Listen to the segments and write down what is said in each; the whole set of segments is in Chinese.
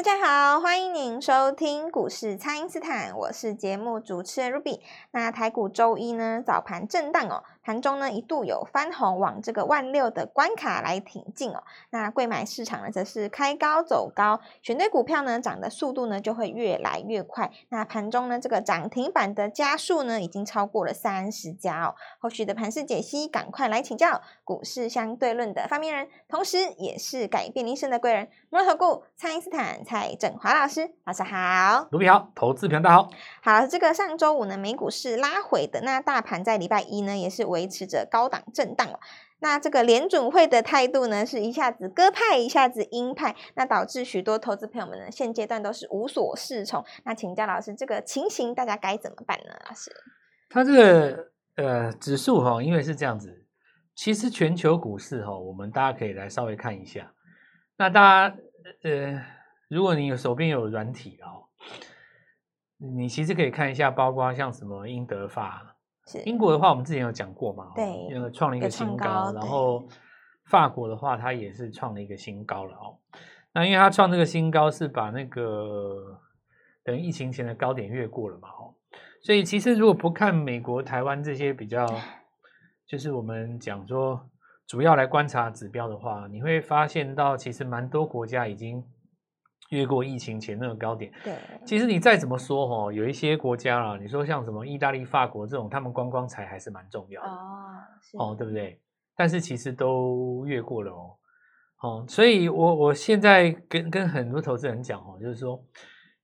大家好，欢迎您收听股市蔡因斯坦，我是节目主持人 Ruby。那台股周一呢，早盘震荡哦。盘中呢一度有翻红，往这个万六的关卡来挺进哦。那贵买市场呢则是开高走高，选对股票呢涨的速度呢就会越来越快。那盘中呢这个涨停板的加速呢已经超过了三十家哦。后续的盘势解析，赶快来请教股市相对论的发明人，同时也是改变人生的贵人——摩尔投顾蔡因斯坦蔡振华老师，老师好，卢比好，投资频道好。好，这个上周五呢美股是拉回的，那大盘在礼拜一呢也是维持着高档震荡。那这个联准会的态度呢，是一下子鸽派，一下子鹰派，那导致许多投资朋友们呢，现阶段都是无所适从。那请教老师，这个情形大家该怎么办呢？老师，它这个呃指数哈，因为是这样子，其实全球股市哈，我们大家可以来稍微看一下。那大家呃，如果你有手边有软体哦，你其实可以看一下，包括像什么英德法。英国的话，我们之前有讲过嘛？对，那个创了一个新高。然后法国的话，它也是创了一个新高了哦。那因为它创这个新高，是把那个等于疫情前的高点越过了嘛？哦，所以其实如果不看美国、台湾这些比较，就是我们讲说主要来观察指标的话，你会发现到其实蛮多国家已经。越过疫情前那个高点，对，其实你再怎么说哈，有一些国家啊，你说像什么意大利、法国这种，他们观光财还是蛮重要的哦，哦，对不对？但是其实都越过了哦，哦，所以我我现在跟跟很多投资人讲哦，就是说，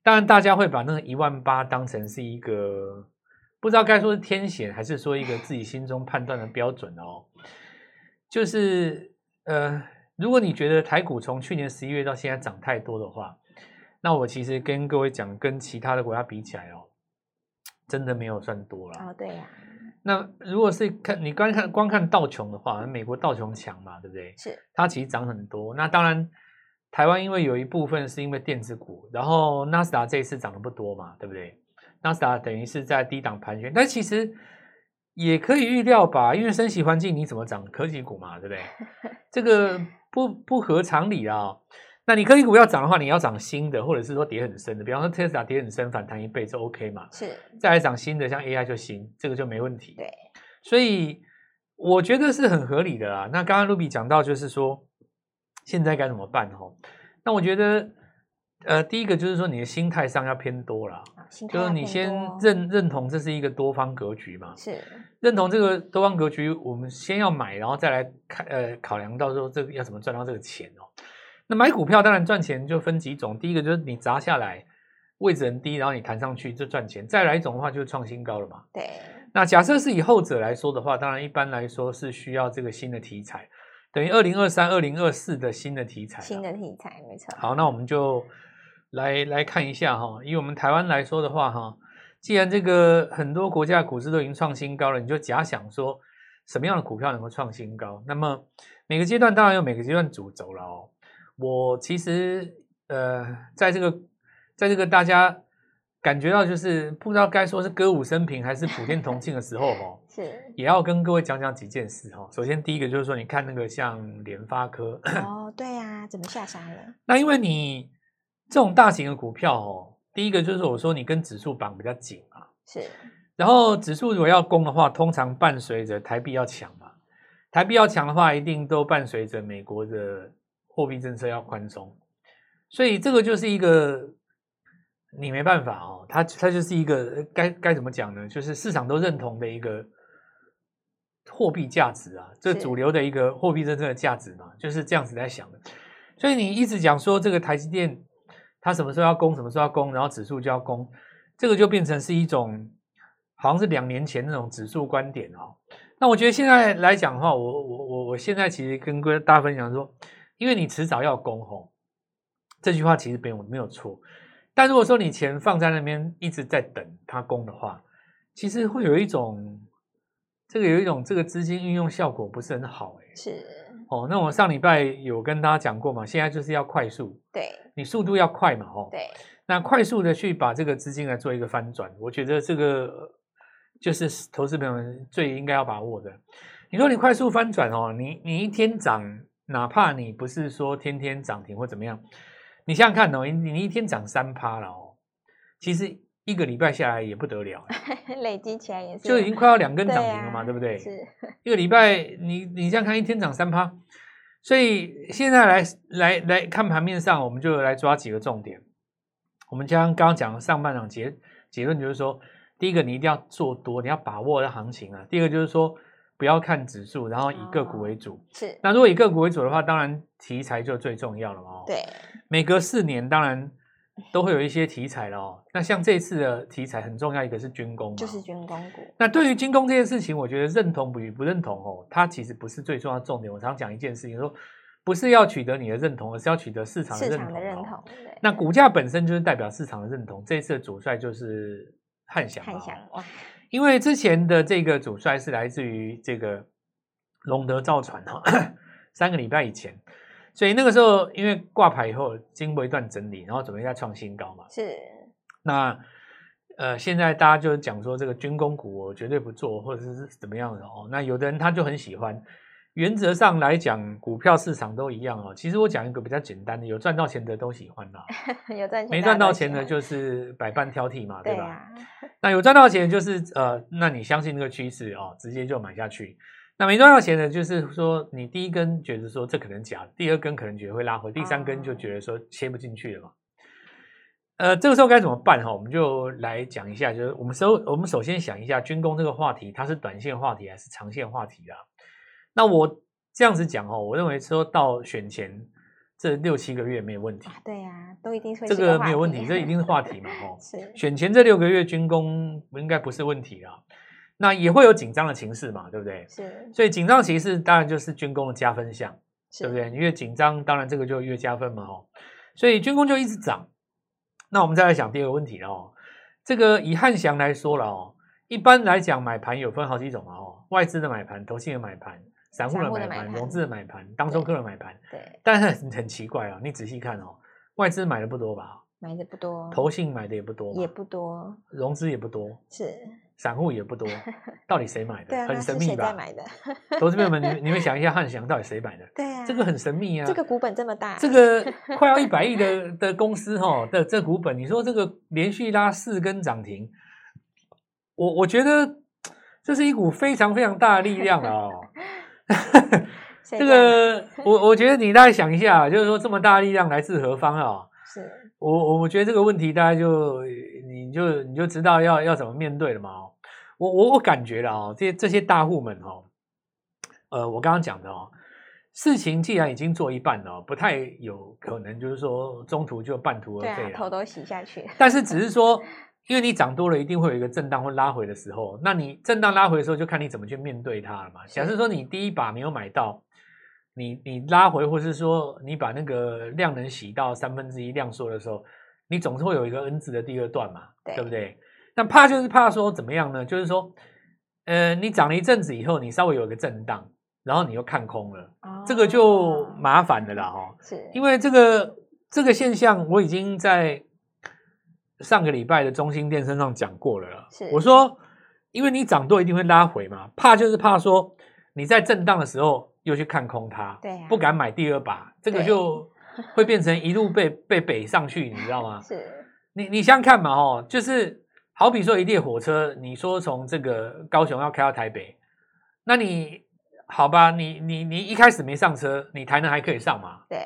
当然大家会把那个一万八当成是一个不知道该说是天险，还是说一个自己心中判断的标准哦，就是呃。如果你觉得台股从去年十一月到现在涨太多的话，那我其实跟各位讲，跟其他的国家比起来哦，真的没有算多了。哦，对呀。那如果是看你光看光看道琼的话，美国道琼强嘛，对不对？是。它其实涨很多。那当然，台湾因为有一部分是因为电子股，然后纳斯达这一次涨得不多嘛，对不对？纳斯达等于是在低档盘旋，但其实。也可以预料吧，因为升息环境，你怎么涨科技股嘛，对不对？这个不不合常理啊。那你科技股要涨的话，你要涨新的，或者是说跌很深的，比方说特斯拉跌很深，反弹一倍就 OK 嘛。是，再来涨新的，像 AI 就行，这个就没问题。对，所以我觉得是很合理的啦。那刚刚 Ruby 讲到，就是说现在该怎么办哦？那我觉得。呃，第一个就是说你的心态上要偏多了，就是你先认认同这是一个多方格局嘛，是认同这个多方格局，我们先要买，然后再来看呃考量到时候这个要怎么赚到这个钱哦。那买股票当然赚钱就分几种，第一个就是你砸下来位置很低，然后你弹上去就赚钱；再来一种的话就是创新高了嘛。对。那假设是以后者来说的话，当然一般来说是需要这个新的题材，等于二零二三、二零二四的新的题材。新的题材，没错。好，那我们就。来来看一下哈，以我们台湾来说的话哈，既然这个很多国家的股市都已经创新高了，你就假想说什么样的股票能够创新高？那么每个阶段当然有每个阶段主轴了哦。我其实呃，在这个在这个大家感觉到就是不知道该说是歌舞升平还是普天同庆的时候哦，是也要跟各位讲讲几件事哈。首先第一个就是说，你看那个像联发科哦，对呀、啊，怎么下杀了？那因为你。这种大型的股票哦，第一个就是我说你跟指数绑比较紧啊，是。然后指数如果要攻的话，通常伴随着台币要强嘛，台币要强的话，一定都伴随着美国的货币政策要宽松，所以这个就是一个你没办法哦，它它就是一个该该怎么讲呢？就是市场都认同的一个货币价值啊，这主流的一个货币政策的价值嘛，就是这样子在想的。所以你一直讲说这个台积电。它什么时候要攻，什么时候要攻，然后指数就要攻，这个就变成是一种好像是两年前那种指数观点哦。那我觉得现在来讲的话，我我我我现在其实跟各位大家分享说，因为你迟早要攻吼，这句话其实没有没有错。但如果说你钱放在那边一直在等它攻的话，其实会有一种这个有一种这个资金运用效果不是很好诶。是。哦，那我上礼拜有跟大家讲过嘛，现在就是要快速，对，你速度要快嘛，哦，对，那快速的去把这个资金来做一个翻转，我觉得这个就是投资朋友们最应该要把握的。你说你快速翻转哦，你你一天涨，哪怕你不是说天天涨停或怎么样，你想想看哦，你你一天涨三趴了哦，其实一个礼拜下来也不得了，累积起来也是，就已经快要两根涨停了嘛，对，不对？是，一个礼拜你你这样看，一天涨三趴，所以现在来来来看盘面上，我们就来抓几个重点。我们将刚刚讲的上半场结结论就是说，第一个你一定要做多，你要把握的行情啊。第二个就是说。不要看指数，然后以个股为主。哦、是。那如果以个股为主的话，当然题材就最重要了嘛。对。每隔四年，当然 都会有一些题材了哦。那像这次的题材很重要，一个是军工，就是军工股。那对于军工这件事情，我觉得认同与不认同哦，它其实不是最重要的重点。我常讲一件事情，说不是要取得你的认同，而是要取得市场的认同。认同。那股价本身就是代表市场的认同。这一次的主帅就是汉翔。汉翔哇。因为之前的这个主帅是来自于这个龙德造船哈，三个礼拜以前，所以那个时候因为挂牌以后经过一段整理，然后准备再创新高嘛。是。那呃，现在大家就讲说这个军工股我绝对不做，或者是怎么样的哦。那有的人他就很喜欢。原则上来讲，股票市场都一样哦。其实我讲一个比较简单的，有赚到钱的都喜欢啦，有赚钱没赚到钱的，就是百般挑剔嘛，对吧？对啊、那有赚到钱就是呃，那你相信那个趋势哦，直接就买下去。那没赚到钱的，就是说你第一根觉得说这可能假，第二根可能觉得会拉回，第三根就觉得说切不进去了嘛。呃，这个时候该怎么办哈？我们就来讲一下，就是我们首我们首先想一下军工这个话题，它是短线话题还是长线话题啊？那我这样子讲哦，我认为说到选前这六七个月没有问题。对呀，都一定会这个没有问题，这一定是话题嘛，吼。是选前这六个月军工应该不是问题啦。那也会有紧张的情势嘛，对不对？是。所以紧张情势当然就是军工的加分项，对不对？你越紧张，当然这个就越加分嘛，哦。所以军工就一直涨。那我们再来讲第二个问题哦。这个以汉翔来说了哦，一般来讲买盘有分好几种嘛，哦，外资的买盘，投信的买盘。散户的买盘，融资的买盘，当中客的买盘，对，但是很很奇怪啊，你仔细看哦，外资买的不多吧？买的不多，投信买的也不多，也不多，融资也不多，是，散户也不多，到底谁买的？很神秘吧？买的，投资朋友们，你你们想一下，汉翔到底谁买的？对啊，这个很神秘啊，这个股本这么大，这个快要一百亿的的公司哈的这股本，你说这个连续拉四根涨停，我我觉得这是一股非常非常大的力量啊、哦。这个我我觉得你大概想一下，就是说这么大力量来自何方啊？是我我觉得这个问题大家就你就你就知道要要怎么面对了嘛。我我我感觉了哦，这些这些大户们哦，呃，我刚刚讲的哦，事情既然已经做一半了，不太有可能就是说中途就半途而废了，头都洗下去。但是 只是说。因为你涨多了，一定会有一个震荡或拉回的时候。那你震荡拉回的时候，就看你怎么去面对它了嘛。假设说你第一把没有买到，你你拉回，或是说你把那个量能洗到三分之一量缩的时候，你总是会有一个 N 字的第二段嘛，对，对不对？那怕就是怕说怎么样呢？就是说，呃，你涨了一阵子以后，你稍微有一个震荡，然后你又看空了，哦、这个就麻烦的啦哈。是，因为这个这个现象我已经在。上个礼拜的中心电身上讲过了啦，我说，因为你涨多一定会拉回嘛，怕就是怕说你在震荡的时候又去看空它，对、啊，不敢买第二把，这个就 会变成一路被被北上去，你知道吗？是，你你想想看嘛，哦，就是好比说一列火车，你说从这个高雄要开到台北，那你好吧，你你你一开始没上车，你台南还可以上嘛？对。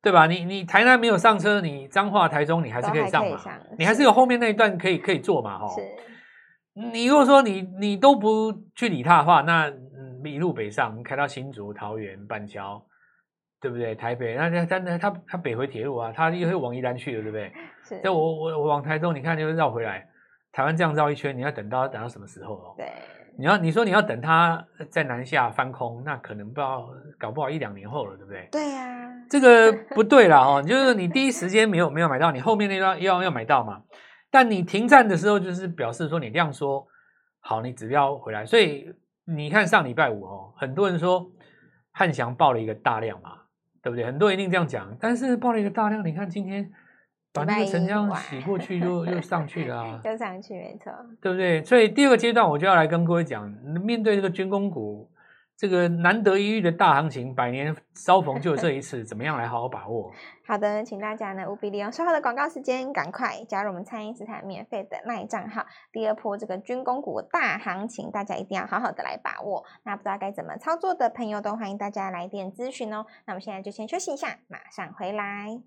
对吧？你你台南没有上车，你彰化、台中你还是可以上嘛？上你还是有后面那一段可以可以坐嘛？哈。是。你如果说你你都不去理他的话，那一路北上，开到新竹、桃园、板桥，对不对？台北，那那他他他北回铁路啊，他又会往宜兰去了，对不对？是。那我我我往台中，你看就绕回来，台湾这样绕一圈，你要等到等到什么时候哦？对。你要你说你要等它在南下翻空，那可能不知道搞不好一两年后了，对不对？对呀、啊，这个 不对啦哦，就是你第一时间没有没有买到，你后面那段要要买到嘛。但你停站的时候，就是表示说你量缩好，你指标回来。所以你看上礼拜五哦，很多人说汉翔爆了一个大量嘛，对不对？很多人一定这样讲，但是爆了一个大量，你看今天。把那个成交洗过去又又上去了啊，又上去没错，对不对？所以第二个阶段我就要来跟各位讲，面对这个军工股这个难得一遇的大行情，百年遭逢就这一次，怎么样来好好把握？好的，请大家呢务必利用稍后的广告时间，赶快加入我们蔡因斯坦免费的 LINE 账号。第二波这个军工股大行情，大家一定要好好的来把握。那不知道该怎么操作的朋友，都欢迎大家来电咨询哦。那我们现在就先休息一下，马上回来。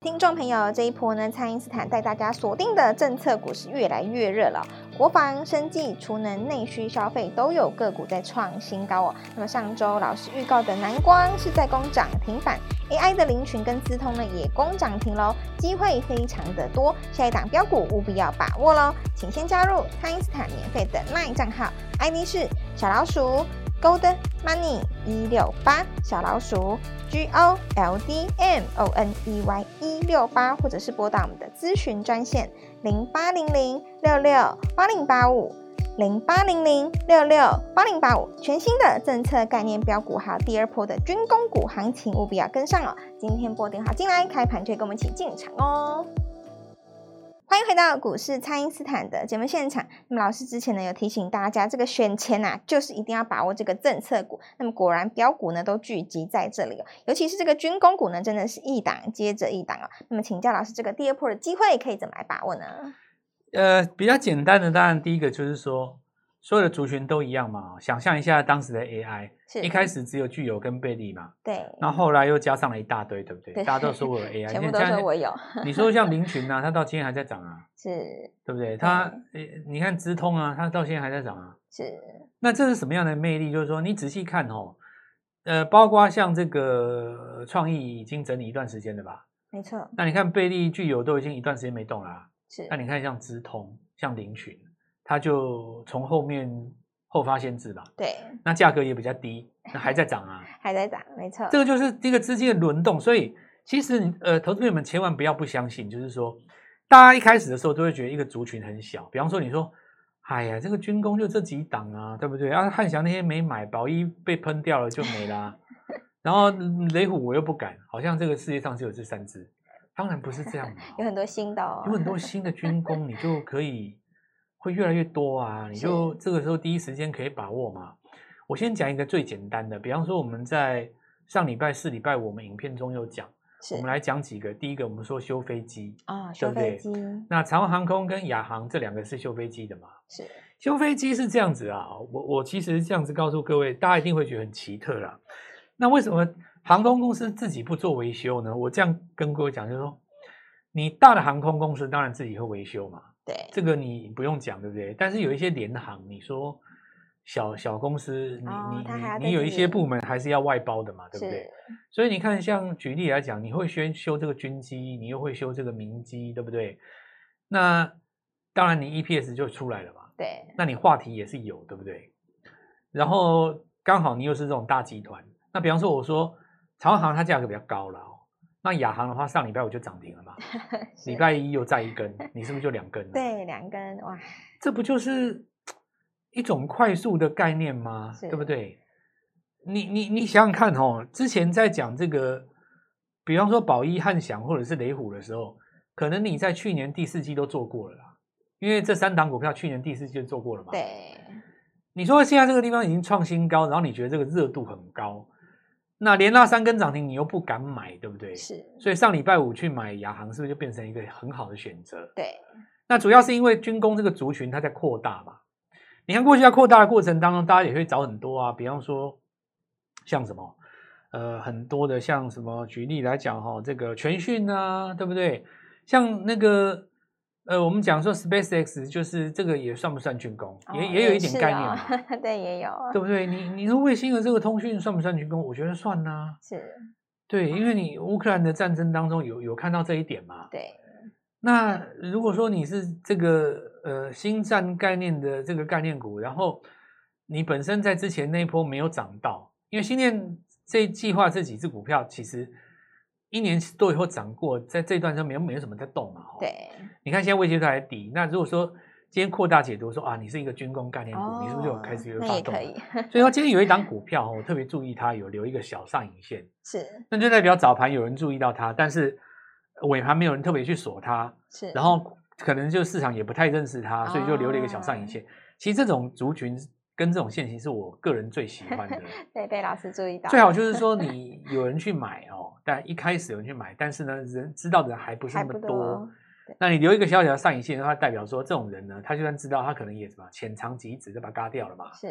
听众朋友，这一波呢，蔡因斯坦带大家锁定的政策股是越来越热了。国防、生技、储能、内需消费都有个股在创新高哦。那么上周老师预告的南光是在攻涨停板，AI 的灵群跟资通呢也攻涨停喽，机会非常的多。下一档标股务必要把握喽，请先加入爱因斯坦免费的 LINE 账号，ID 是小老鼠。Gold Money 一六八小老鼠 G O L D M O N E Y 一六八，或者是拨打我们的咨询专线零八零零六六八零八五零八零零六六八零八五，全新的政策概念标股，还有第二波的军工股行情，务必要跟上哦！今天拨电话进来，开盘就跟我们一起进场哦。欢迎回到股市，蔡因斯坦的节目现场。那么老师之前呢有提醒大家，这个选前呐、啊，就是一定要把握这个政策股。那么果然标股呢都聚集在这里哦，尤其是这个军工股呢，真的是一档接着一档啊。那么请教老师，这个第二波的机会可以怎么来把握呢？呃，比较简单的，当然第一个就是说。所有的族群都一样嘛？想象一下当时的 AI，是一开始只有具有跟贝利嘛，对，那后后来又加上了一大堆，对不对？对，大家都 说我有 AI，全部都说我有。你说像林群啊，它到今天还在涨啊，是，对不对？它，你看资通啊，它到现在还在涨啊，是。那这是什么样的魅力？就是说，你仔细看哦，呃，包括像这个创意已经整理一段时间了吧？没错。那你看贝利、具有都已经一段时间没动了啊，是。那你看像资通、像林群。它就从后面后发先至吧，对，那价格也比较低，那还在涨啊，还在涨，没错，这个就是一个资金的轮动，所以其实呃，投资朋友们千万不要不相信，就是说，大家一开始的时候都会觉得一个族群很小，比方说你说，哎呀，这个军工就这几档啊，对不对？啊，汉翔那些没买，宝一被喷掉了就没啦、啊，然后雷虎我又不敢，好像这个世界上只有这三只，当然不是这样的，有很多新的、哦，有很多新的军工，你就可以。会越来越多啊！你就这个时候第一时间可以把握嘛。我先讲一个最简单的，比方说我们在上礼拜四、礼拜五，我们影片中有讲，我们来讲几个。第一个，我们说修飞机啊，修飞机。那长荣航空跟亚航这两个是修飞机的嘛？是。修飞机是这样子啊，我我其实这样子告诉各位，大家一定会觉得很奇特啦。那为什么航空公司自己不做维修呢？我这样跟各位讲，就是说，你大的航空公司当然自己会维修嘛。对，这个你不用讲，对不对？但是有一些联行，你说小小公司，你、哦、你你你有一些部门还是要外包的嘛，对不对？所以你看，像举例来讲，你会先修这个军机，你又会修这个民机，对不对？那当然你 EPS 就出来了嘛。对，那你话题也是有，对不对？然后刚好你又是这种大集团，那比方说我说长航它价格比较高了。那亚航的话，上礼拜五就涨停了嘛？礼拜一又再一根，你是不是就两根了？对，两根哇！这不就是一种快速的概念吗？对不对？你你你想想看哦，之前在讲这个，比方说宝一、汉翔或者是雷虎的时候，可能你在去年第四季都做过了啦，因为这三档股票去年第四季就做过了嘛。对，你说现在这个地方已经创新高，然后你觉得这个热度很高。那连拉三根涨停，你又不敢买，对不对？是，所以上礼拜五去买亚航，是不是就变成一个很好的选择？对。那主要是因为军工这个族群它在扩大嘛。你看过去在扩大的过程当中，大家也会找很多啊，比方说像什么，呃，很多的像什么，举例来讲哈，这个全讯啊，对不对？像那个。呃，我们讲说 SpaceX 就是这个也算不算军工？也、哦、也有一点概念。对，也有，对不对？你你说卫星的这个通讯算不算军工？我觉得算呐、啊。是，对，因为你乌克兰的战争当中有有看到这一点嘛。对。那如果说你是这个呃星战概念的这个概念股，然后你本身在之前那一波没有涨到，因为星链这计划这几只股票其实。一年多以后涨过，在这段时间没有没有什么在动嘛？对，你看现在位阶都还低。那如果说今天扩大解读说啊，你是一个军工概念股，哦、你是不是就开始有发动？可以。所以说今天有一档股票，我特别注意它有留一个小上影线，是，那就代表早盘有人注意到它，但是尾盘没有人特别去锁它，是。然后可能就市场也不太认识它，所以就留了一个小上影线。哦、其实这种族群跟这种线型是我个人最喜欢的。对，被老师注意到。最好就是说 你有人去买哦，但一开始有人去买，但是呢，人知道的人还不是那么多。那你留一个小小的上影线的话，代表说这种人呢，他就算知道，他可能也什么浅尝即止，就把它嘎掉了嘛。是。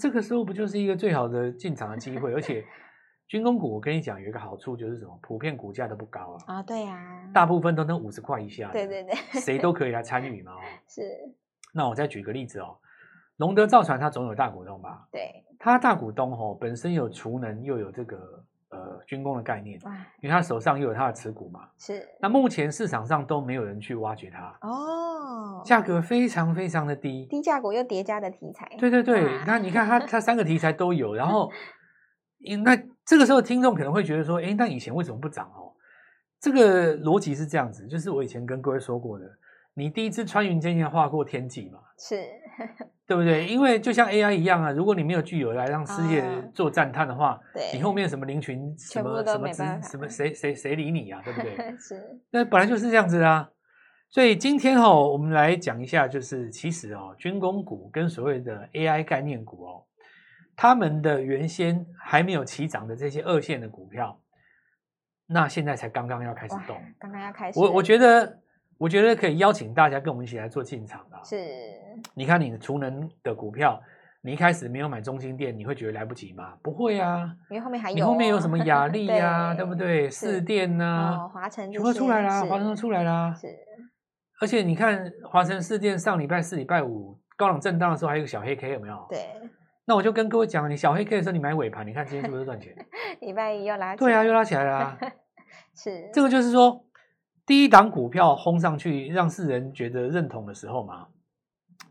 这个时候不就是一个最好的进场的机会？而且 军工股，我跟你讲有一个好处就是什么？普遍股价都不高啊。啊，对呀。大部分都能五十块以下。对对对。谁都可以来参与嘛。哦。是。那我再举个例子哦。龙德造船，它总有大股东吧？对，它大股东哦，本身有储能，又有这个呃军工的概念，因为它手上又有它的持股嘛。是。那目前市场上都没有人去挖掘它哦，价格非常非常的低，低价股又叠加的题材。对对对，那你看它它三个题材都有，然后，那这个时候听众可能会觉得说，哎，那以前为什么不涨哦？这个逻辑是这样子，就是我以前跟各位说过的。你第一次穿云箭要划过天际嘛？是，对不对？因为就像 AI 一样啊，如果你没有具有来让世界做赞叹的话，对，你后面什么林群什么什么什么谁谁谁理你啊？对不对？是，那本来就是这样子啊。所以今天哦，我们来讲一下，就是其实哦，军工股跟所谓的 AI 概念股哦，他们的原先还没有起涨的这些二线的股票，那现在才刚刚要开始动，刚刚要开始。我我觉得。我觉得可以邀请大家跟我们一起来做进场的。是，你看你的储能的股票，你一开始没有买中心店，你会觉得来不及吗？不会啊，因为后面还有，你后面有什么雅力呀，对不对？四电呐，华晨全部出来啦，华城出来啦。是，而且你看华晨四电上礼拜四、礼拜五高档震荡的时候，还有个小黑 K 有没有？对。那我就跟各位讲，你小黑 K 的时候，你买尾盘，你看今天是不是赚钱？礼拜一又拉，对啊，又拉起来了。是，这个就是说。第一档股票轰上去，让世人觉得认同的时候嘛，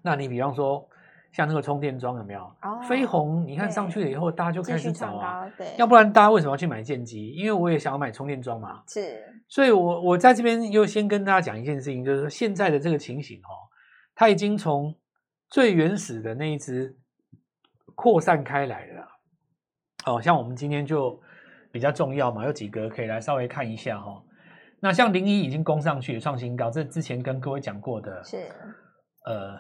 那你比方说像那个充电桩有没有？哦，飞鸿，你看上去了以后，大家就开始找啊。对，要不然大家为什么要去买剑机？因为我也想要买充电桩嘛。是，所以我我在这边又先跟大家讲一件事情，就是说现在的这个情形哦，它已经从最原始的那一只扩散开来了。哦，像我们今天就比较重要嘛，有几个可以来稍微看一下哈、哦。那像零一已经攻上去创新高，这之前跟各位讲过的，是呃，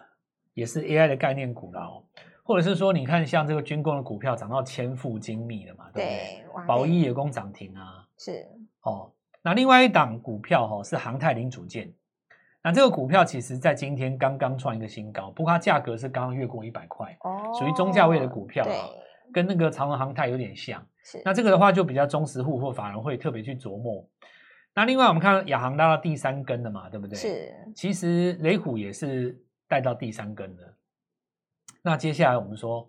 也是 AI 的概念股了哦，或者是说，你看像这个军工的股票涨到千富精密了嘛，对不对？对，宝一也攻涨停啊，是哦。那另外一档股票哈、哦、是航太零组件，那这个股票其实在今天刚刚创一个新高，不过它价格是刚刚越过一百块，哦，属于中价位的股票啊，跟那个长隆航太有点像。是，那这个的话就比较中实户或法人会特别去琢磨。那另外我们看亚航拉到第三根了嘛，对不对？是。其实雷虎也是带到第三根的。那接下来我们说，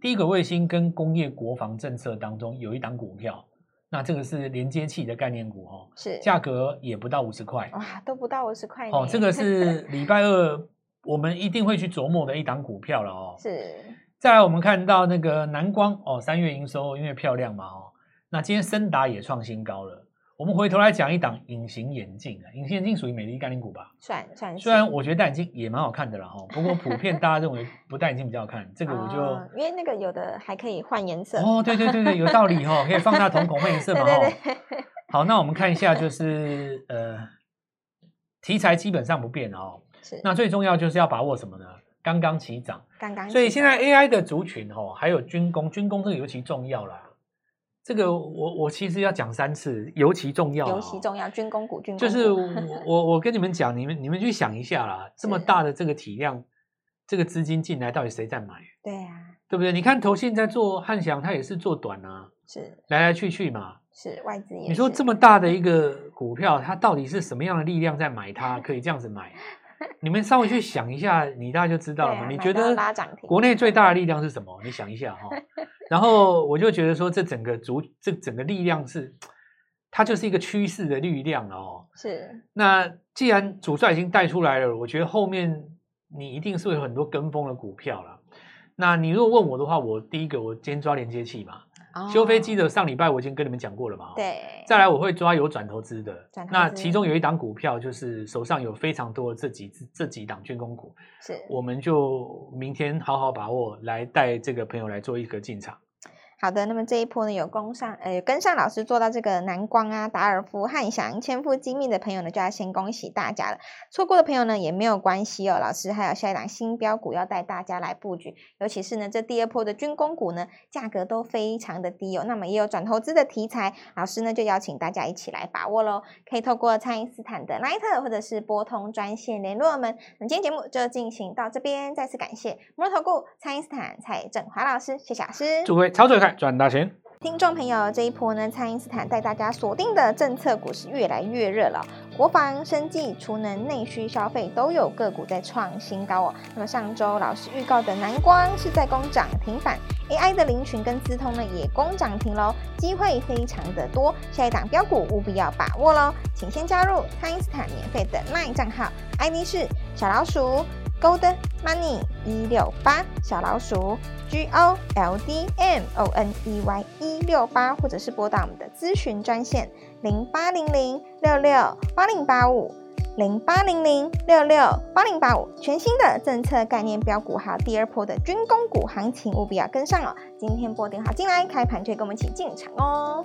低轨卫星跟工业国防政策当中有一档股票，那这个是连接器的概念股哦，是。价格也不到五十块。哇，都不到五十块。哦，这个是 礼拜二我们一定会去琢磨的一档股票了哦。是。再来我们看到那个南光哦，三月营收因为漂亮嘛哦，那今天森达也创新高了。我们回头来讲一档隐形眼镜啊，隐形眼镜属于美丽概念股吧？算算是。虽然我觉得戴眼镜也蛮好看的啦，哈，不过普遍大家认为不戴眼镜比较好看，这个我就、哦、因为那个有的还可以换颜色哦，对对对对，有道理哈、哦，可以放大瞳孔换颜色嘛，哈。好，那我们看一下，就是呃，题材基本上不变哦。是。那最重要就是要把握什么呢？刚刚起涨，刚刚。所以现在 AI 的族群哦，还有军工，军工这个尤其重要啦。这个我我其实要讲三次，尤其重要，尤其重要，军工股，军工股就是我我我跟你们讲，你们你们去想一下啦，这么大的这个体量，这个资金进来，到底谁在买？对呀、啊，对不对？你看投信在做汉翔，它也是做短啊，是来来去去嘛，是外资也是。你说这么大的一个股票，它到底是什么样的力量在买它？可以这样子买？你们稍微去想一下，你大概就知道了嘛。啊、你觉得国内最大的力量是什么？你想一下哈。然后我就觉得说，这整个足，这整个力量是，它就是一个趋势的力量哦。是。那既然主帅已经带出来了，我觉得后面你一定是会有很多跟风的股票了。那你如果问我的话，我第一个我今天抓连接器嘛。修飞机的上礼拜我已经跟你们讲过了嘛，对。再来我会抓有转投资的。那其中有一档股票就是手上有非常多的这几这几档军工股，是。我们就明天好好把握，来带这个朋友来做一个进场。好的，那么这一波呢，有跟上呃跟上老师做到这个南光啊、达尔夫、汉翔、千富精密的朋友呢，就要先恭喜大家了。错过的朋友呢，也没有关系哦，老师还有下一档新标股要带大家来布局，尤其是呢这第二波的军工股呢，价格都非常的低哦，那么也有转投资的题材，老师呢就邀请大家一起来把握喽，可以透过蔡因斯坦的 Line 或者是拨通专线联络我们。那今天节目就进行到这边，再次感谢摩尔投顾蔡因斯坦蔡振华老师，谢谢老师，祝各位操作愉赚大钱。听众朋友，这一波呢，蔡因斯坦带大家锁定的政策股是越来越热了，国防、生计、储能、内需消费都有个股在创新高哦。那么上周老师预告的南光是在攻涨停板，AI 的凌群跟资通呢也攻涨停喽，机会非常的多，下一档标股务必要把握喽，请先加入蔡因斯坦免费的 LINE 账号，ID 是小老鼠。Gold Money 一六八小老鼠 G O L D M O N E Y 一六八，或者是拨打我们的咨询专线零八零零六六八零八五零八零零六六八零八五，全新的政策概念标股，还有第二波的军工股行情，务必要跟上哦！今天拨电话进来，开盘就跟我们一起进场哦。